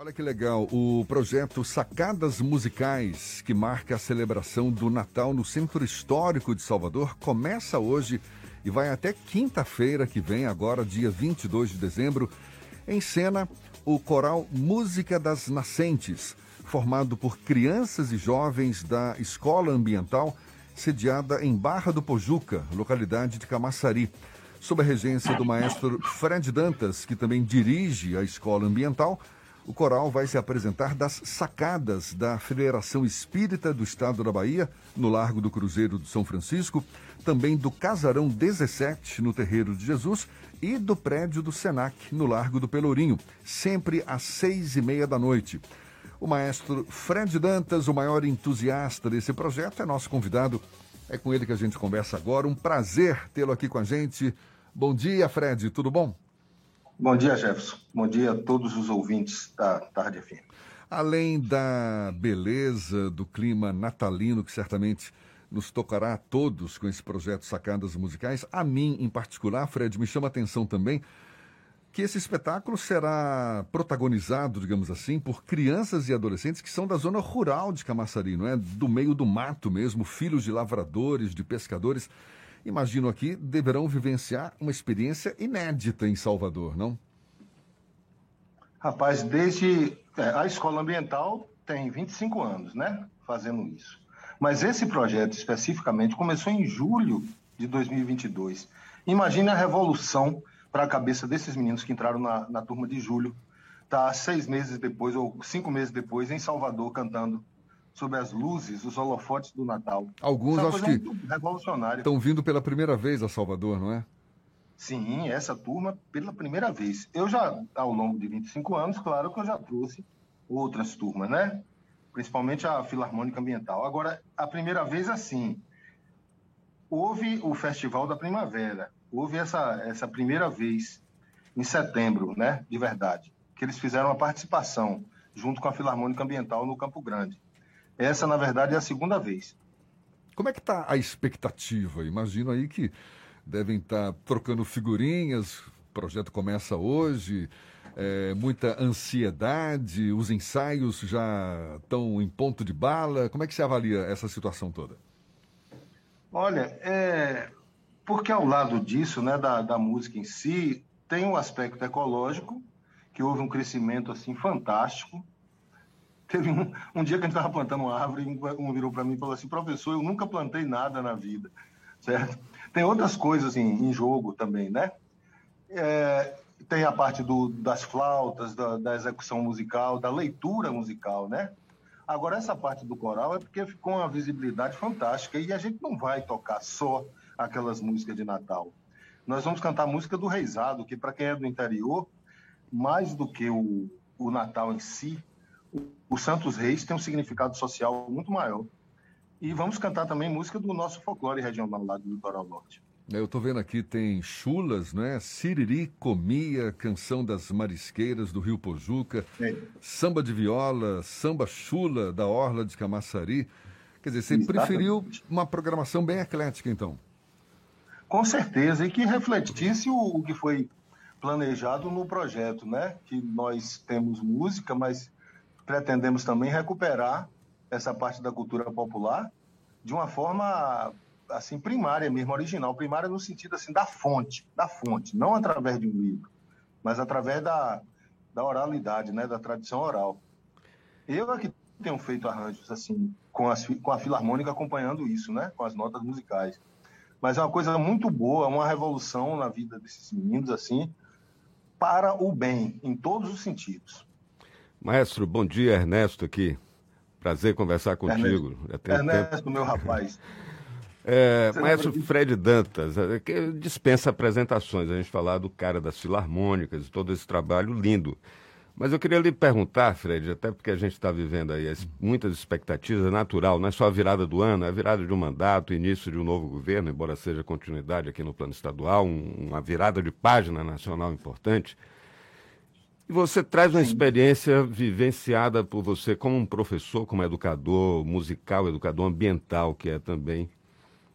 Olha que legal, o projeto Sacadas Musicais, que marca a celebração do Natal no Centro Histórico de Salvador, começa hoje e vai até quinta-feira que vem, agora dia 22 de dezembro, em cena o coral Música das Nascentes, formado por crianças e jovens da Escola Ambiental, sediada em Barra do Pojuca, localidade de Camaçari, sob a regência do maestro Fred Dantas, que também dirige a Escola Ambiental. O coral vai se apresentar das sacadas da Federação Espírita do Estado da Bahia, no Largo do Cruzeiro de São Francisco, também do Casarão 17, no Terreiro de Jesus, e do prédio do Senac, no Largo do Pelourinho, sempre às seis e meia da noite. O maestro Fred Dantas, o maior entusiasta desse projeto, é nosso convidado. É com ele que a gente conversa agora. Um prazer tê-lo aqui com a gente. Bom dia, Fred, tudo bom? Bom dia, Jefferson. Bom dia a todos os ouvintes da Tarde FM. Além da beleza do clima natalino, que certamente nos tocará a todos com esse projeto Sacadas Musicais, a mim em particular, Fred, me chama a atenção também que esse espetáculo será protagonizado, digamos assim, por crianças e adolescentes que são da zona rural de Camaçari, não é? Do meio do mato mesmo, filhos de lavradores, de pescadores imagino aqui, deverão vivenciar uma experiência inédita em Salvador, não? Rapaz, desde é, a escola ambiental tem 25 anos, né, fazendo isso. Mas esse projeto especificamente começou em julho de 2022. Imagine a revolução para a cabeça desses meninos que entraram na, na turma de julho, tá seis meses depois ou cinco meses depois em Salvador cantando sob as luzes, os holofotes do Natal. Alguns é acho que estão vindo pela primeira vez a Salvador, não é? Sim, essa turma pela primeira vez. Eu já, ao longo de 25 anos, claro que eu já trouxe outras turmas, né? Principalmente a Filarmônica Ambiental. Agora, a primeira vez, assim, houve o Festival da Primavera. Houve essa, essa primeira vez, em setembro, né? De verdade. Que eles fizeram uma participação junto com a Filarmônica Ambiental no Campo Grande. Essa, na verdade, é a segunda vez. Como é que está a expectativa? Imagino aí que devem estar tá trocando figurinhas, o projeto começa hoje, é, muita ansiedade, os ensaios já estão em ponto de bala. Como é que você avalia essa situação toda? Olha, é, porque ao lado disso, né, da, da música em si, tem um aspecto ecológico, que houve um crescimento assim fantástico, Teve um, um dia que a gente estava plantando uma árvore e um virou para mim e falou assim: professor, eu nunca plantei nada na vida, certo? Tem outras coisas em, em jogo também, né? É, tem a parte do, das flautas, da, da, execução musical, da leitura musical, né? Agora, essa parte do coral é porque ficou uma visibilidade fantástica e a gente não vai tocar só aquelas músicas de Natal. Nós vamos cantar a música do Reisado, que para quem é do interior, mais do que o, o Natal em si, o Santos Reis tem um significado social muito maior. E vamos cantar também música do nosso folclore regional lá do Litoral Norte. Eu estou vendo aqui, tem chulas, né? Siriri, comia, canção das marisqueiras do Rio Pojuca, é. samba de viola, samba chula da Orla de Camaçari. Quer dizer, você Exatamente. preferiu uma programação bem eclética, então? Com certeza, e que refletisse o, o que foi planejado no projeto, né? Que nós temos música, mas pretendemos também recuperar essa parte da cultura popular de uma forma assim primária mesmo, original, primária no sentido assim da fonte, da fonte, não através de um livro, mas através da, da oralidade, né, da tradição oral. Eu é que tenho feito arranjos assim com, as, com a filarmônica acompanhando isso, né, com as notas musicais. Mas é uma coisa muito boa, uma revolução na vida desses meninos assim, para o bem em todos os sentidos. Maestro, bom dia, Ernesto aqui. Prazer conversar contigo. Ernesto, Ernesto meu rapaz. É, maestro Fred Dantas, é, que dispensa apresentações, a gente falar do cara das filarmônicas e todo esse trabalho lindo. Mas eu queria lhe perguntar, Fred, até porque a gente está vivendo aí as, muitas expectativas, é natural, não é só a virada do ano, é a virada de um mandato, início de um novo governo, embora seja continuidade aqui no plano estadual, um, uma virada de página nacional importante. E você traz uma Sim. experiência vivenciada por você como um professor, como educador musical, educador ambiental, que é também.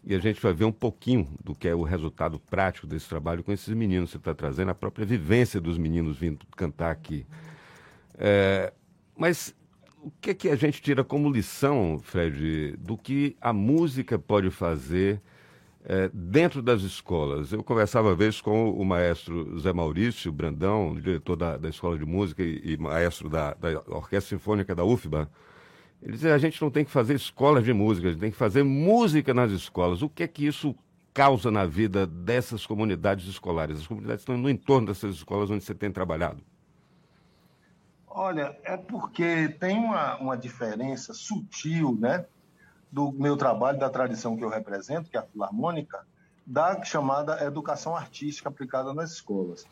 E a gente vai ver um pouquinho do que é o resultado prático desse trabalho com esses meninos. Você está trazendo a própria vivência dos meninos vindo cantar aqui. É, mas o que é que a gente tira como lição, Fred, do que a música pode fazer é, dentro das escolas? Eu conversava uma vez com o maestro Zé Maurício Brandão, diretor da, da Escola de Música e, e maestro da, da, Orquestra Sinfônica da UFBA. Ele dizia, a gente não tem que fazer escolas de música, a gente tem que fazer música nas escolas. O que é que isso causa na vida dessas comunidades escolares? As comunidades estão no entorno dessas escolas onde você tem trabalhado. Olha, é porque tem uma, uma diferença sutil, né, do meu trabalho, da tradição que eu represento, que é a Filarmônica, da chamada educação artística aplicada nas escolas.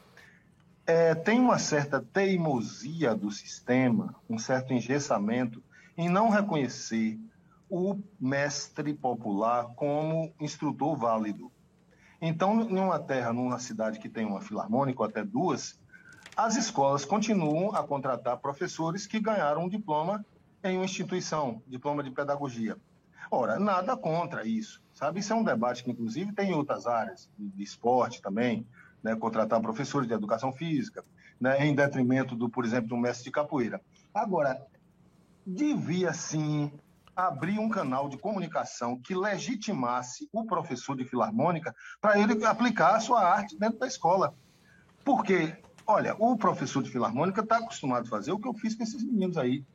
É, tem uma certa teimosia do sistema, um certo engessamento em não reconhecer o mestre popular como instrutor válido. Então, em uma terra, numa cidade que tem uma filarmônica ou até duas, as escolas continuam a contratar professores que ganharam um diploma em uma instituição, diploma de pedagogia. Ora, nada contra isso, sabe? Isso é um debate que, inclusive, tem em outras áreas, de esporte também, né? contratar professores de educação física, né? em detrimento, do, por exemplo, um mestre de capoeira. Agora, devia sim abrir um canal de comunicação que legitimasse o professor de filarmônica para ele aplicar a sua arte dentro da escola. Porque Olha, o professor de filarmônica está acostumado a fazer o que eu fiz com esses meninos aí.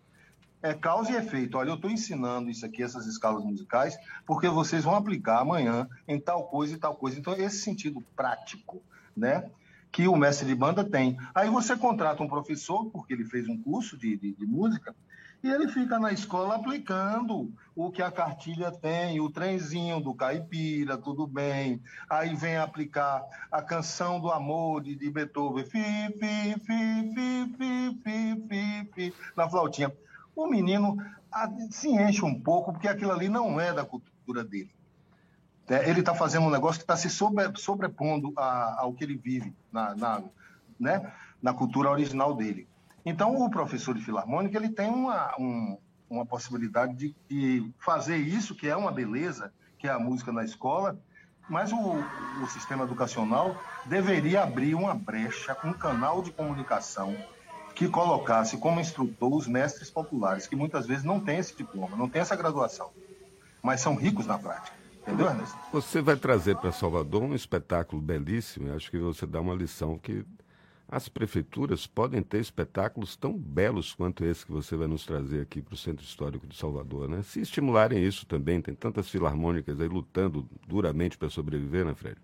É causa e efeito. Olha, eu estou ensinando isso aqui, essas escalas musicais, porque vocês vão aplicar amanhã em tal coisa e tal coisa. Então, esse sentido prático, né? Que o mestre de banda tem. Aí você contrata um professor, porque ele fez um curso de, de, de música, e ele fica na escola aplicando o que a cartilha tem, o trenzinho do caipira, tudo bem. Aí vem aplicar a canção do amor de, de Beethoven, fi, fi, fi, fi, fi, fi, fi, fi, na flautinha. O menino se enche um pouco, porque aquilo ali não é da cultura dele. É, ele está fazendo um negócio que está se sobre, sobrepondo ao que ele vive na, na, né, na cultura original dele. Então, o professor de filarmônica ele tem uma, um, uma possibilidade de, de, fazer isso, que é uma beleza, que é a música na escola, mas o, o sistema educacional deveria abrir uma brecha, um canal de comunicação que colocasse como instrutor os mestres populares, que muitas vezes não têm esse diploma, não têm essa graduação, mas são ricos na prática. Entendeu, Ernesto? Você vai trazer para Salvador um espetáculo belíssimo, acho que você dá uma lição que as prefeituras podem ter espetáculos tão belos quanto esse que você vai nos trazer aqui para o Centro Histórico de Salvador, né? Se estimularem isso também, tem tantas filarmônicas aí lutando duramente para sobreviver, né, Fred?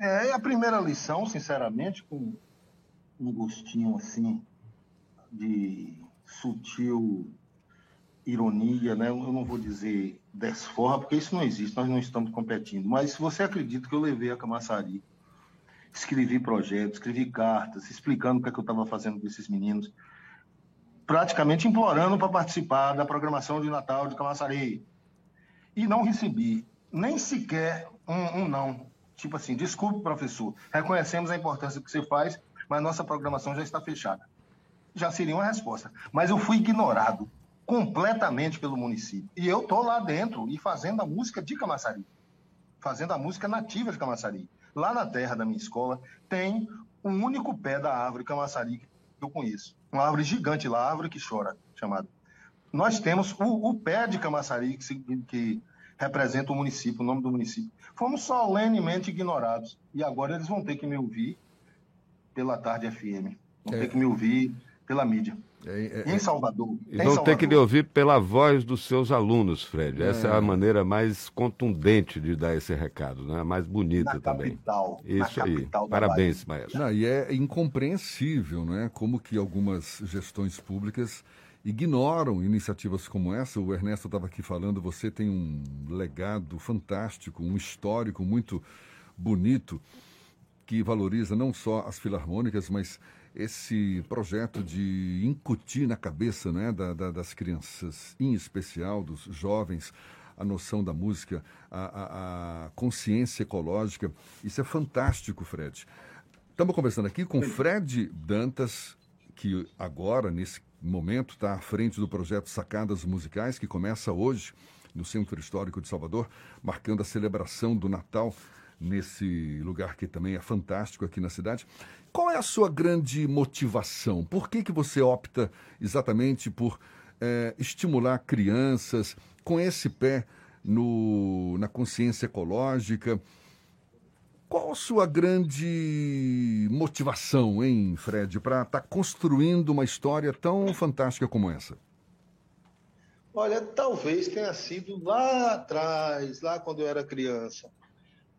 É, a primeira lição, sinceramente, com um gostinho assim de sutil ironia, né? Eu não vou dizer desforra, porque isso não existe, nós não estamos competindo. Mas se você acredita que eu levei a Camaçari escrevi projetos, escrevi cartas, explicando o que, é que eu estava fazendo com esses meninos, praticamente implorando para participar da programação de Natal de Camaçari. E não recebi nem sequer um, um não. Tipo assim, desculpe, professor, reconhecemos a importância que você faz, mas nossa programação já está fechada. Já seria uma resposta. Mas eu fui ignorado completamente pelo município. E eu estou lá dentro e fazendo a música de Camaçari. Fazendo a música nativa de Camaçari lá na terra da minha escola, tem um único pé da árvore camaçari que eu conheço. Uma árvore gigante lá, árvore que chora, chamada. Nós temos o, o pé de camaçari que, que representa o município, o nome do município. Fomos solenemente ignorados. E agora eles vão ter que me ouvir pela Tarde FM. Vão é. ter que me ouvir pela mídia. É, é, em Salvador. E vão ter que lhe ouvir pela voz dos seus alunos, Fred. Essa é, a maneira mais contundente de dar esse recado, né? mais bonita na também. Capital, Isso aí. Parabéns, maestro. Não, e é incompreensível né? como que algumas gestões públicas ignoram iniciativas como essa. O Ernesto estava aqui falando, você tem um legado fantástico, um histórico muito bonito que valoriza não só as filarmônicas, mas esse projeto de incutir na cabeça né, da, da, das crianças, em especial dos jovens, a noção da música, a, a, a consciência ecológica. Isso é fantástico, Fred. Estamos conversando aqui com Fred Dantas, que agora, nesse momento, está à frente do projeto Sacadas Musicais, que começa hoje no Centro Histórico de Salvador, marcando a celebração do Natal nesse lugar que também é fantástico aqui na cidade. Qual é a sua grande motivação? Por que, que você opta exatamente por é, estimular crianças com esse pé no, na consciência ecológica? Qual a sua grande motivação, hein, Fred, para estar tá construindo uma história tão fantástica como essa? Olha, talvez tenha sido lá atrás, lá quando eu era criança,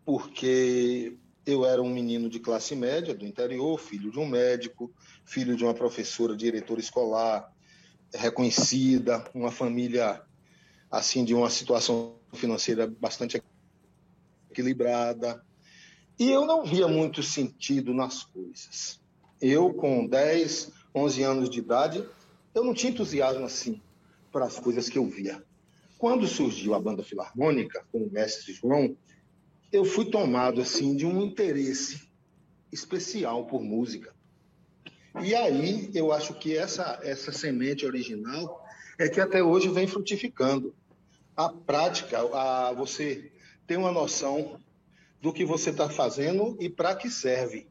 porque eu era um menino de classe média do interior, filho de um médico, filho de uma professora, diretora escolar reconhecida, uma família assim de uma situação financeira bastante equilibrada. E eu não via muito sentido nas coisas. Eu, com 10, 11 anos de idade, eu não tinha entusiasmo assim para as coisas que eu via. Quando surgiu a banda filarmônica, com o mestre João, eu fui tomado assim de um interesse especial por música. E aí eu acho que essa essa semente original é que até hoje vem frutificando. A prática, a você ter uma noção do que você está fazendo e para que serve.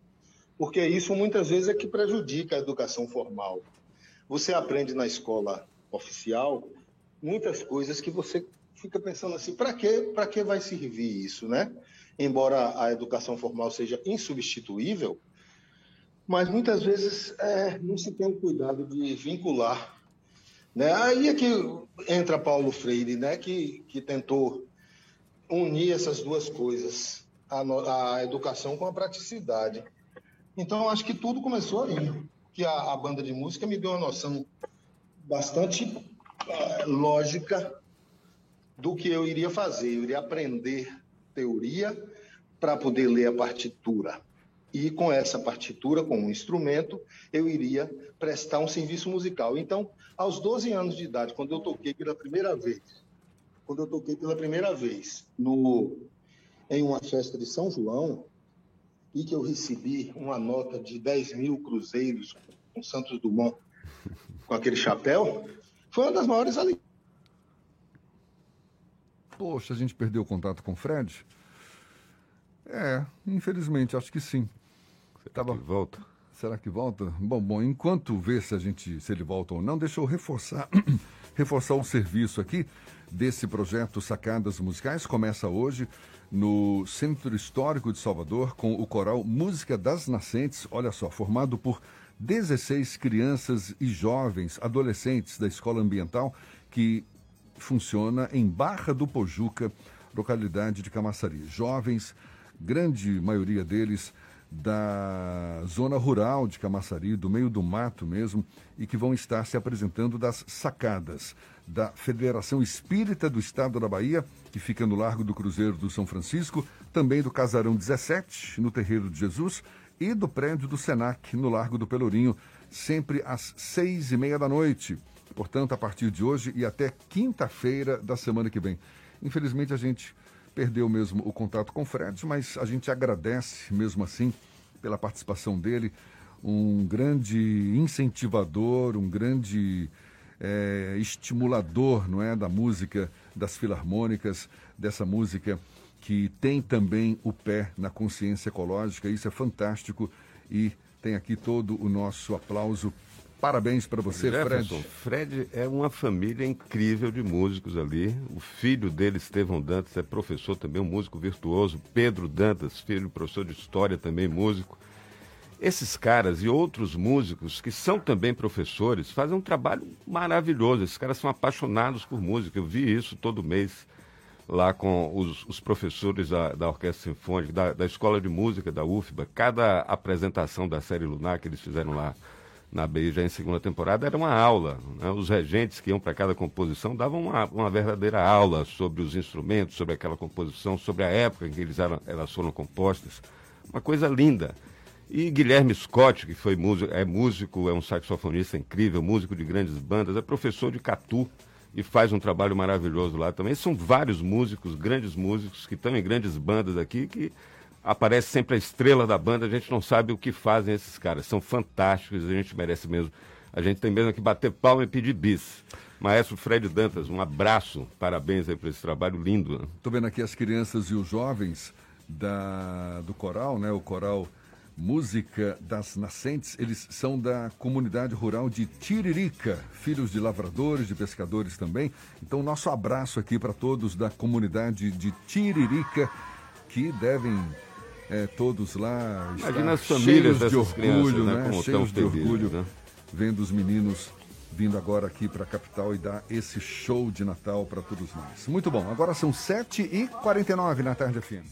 Porque isso muitas vezes é que prejudica a educação formal. Você aprende na escola oficial muitas coisas que você fica pensando assim, para que, para que vai servir isso, né? Embora a educação formal seja insubstituível, mas muitas vezes é, não se tem o cuidado de vincular. Né? Aí é que entra Paulo Freire, né? que, que tentou unir essas duas coisas a, a educação com a praticidade. Então, acho que tudo começou aí, que a, a banda de música me deu uma noção bastante uh, lógica do que eu iria fazer. Eu iria aprender teoria para poder ler a partitura. E com essa partitura, com um instrumento, eu iria prestar um serviço musical. Então, aos 12 anos de idade, quando eu toquei pela primeira vez, quando eu toquei pela primeira vez no em uma festa de São João e que eu recebi uma nota de 10 mil cruzeiros com Santos Dumont com aquele chapéu, foi uma das maiores alegrias. Poxa, a gente perdeu o contato com o Fred? É, infelizmente, acho que sim. Você tava... volta? Será que volta? Bom, bom, enquanto vê se a gente se ele volta ou não, deixa eu reforçar reforçar o serviço aqui desse projeto Sacadas Musicais. Começa hoje no Centro Histórico de Salvador com o coral Música das Nascentes, olha só, formado por 16 crianças e jovens, adolescentes da Escola Ambiental, que funciona em Barra do Pojuca, localidade de Camaçari. Jovens, grande maioria deles da zona rural de Camaçari, do meio do mato mesmo, e que vão estar se apresentando das sacadas da Federação Espírita do Estado da Bahia, que fica no Largo do Cruzeiro do São Francisco, também do Casarão 17, no Terreiro de Jesus, e do prédio do Senac, no Largo do Pelourinho, sempre às seis e meia da noite. Portanto, a partir de hoje e até quinta-feira da semana que vem. Infelizmente, a gente perdeu mesmo o contato com o Fred, mas a gente agradece mesmo assim pela participação dele. Um grande incentivador, um grande é, estimulador não é, da música das filarmônicas, dessa música que tem também o pé na consciência ecológica. Isso é fantástico e tem aqui todo o nosso aplauso. Parabéns para você, Jefferson, Fred. Fred é uma família incrível de músicos ali. O filho dele, Estevão Dantas, é professor também, um músico virtuoso. Pedro Dantas, filho, professor de história também, músico. Esses caras e outros músicos que são também professores fazem um trabalho maravilhoso. Esses caras são apaixonados por música. Eu vi isso todo mês lá com os, os professores da, da, Orquestra Sinfônica, da, da, Escola de Música da UFBA. Cada apresentação da série Lunar que eles fizeram lá na BI já em segunda temporada era uma aula. Né? Os regentes que iam para cada composição davam uma, uma, verdadeira aula sobre os instrumentos, sobre aquela composição, sobre a época em que eles eram, elas foram compostas. Uma coisa linda. E Guilherme Scott, que foi músico, é músico, é um saxofonista incrível, músico de grandes bandas, é professor de catu e faz um trabalho maravilhoso lá também. São vários músicos, grandes músicos, que estão em grandes bandas aqui, que aparece sempre a estrela da banda, a gente não sabe o que fazem esses caras. São fantásticos, a gente merece mesmo. A gente tem mesmo que bater palma e pedir bis. Maestro Fred Dantas, um abraço, parabéns aí por esse trabalho lindo. Estou vendo aqui as crianças e os jovens da, do coral, né? O coral Música das Nascentes, eles são da comunidade rural de Tiririca, filhos de lavradores, de pescadores também. Então, nosso abraço aqui para todos da comunidade de Tiririca, que devem é, todos lá Imagina as famílias cheios de orgulho, crianças, né? né? Como cheios de felizes, orgulho, né? vendo os meninos vindo agora aqui para a capital e dar esse show de Natal para todos nós. Muito bom, agora são 7h49 na tarde FM.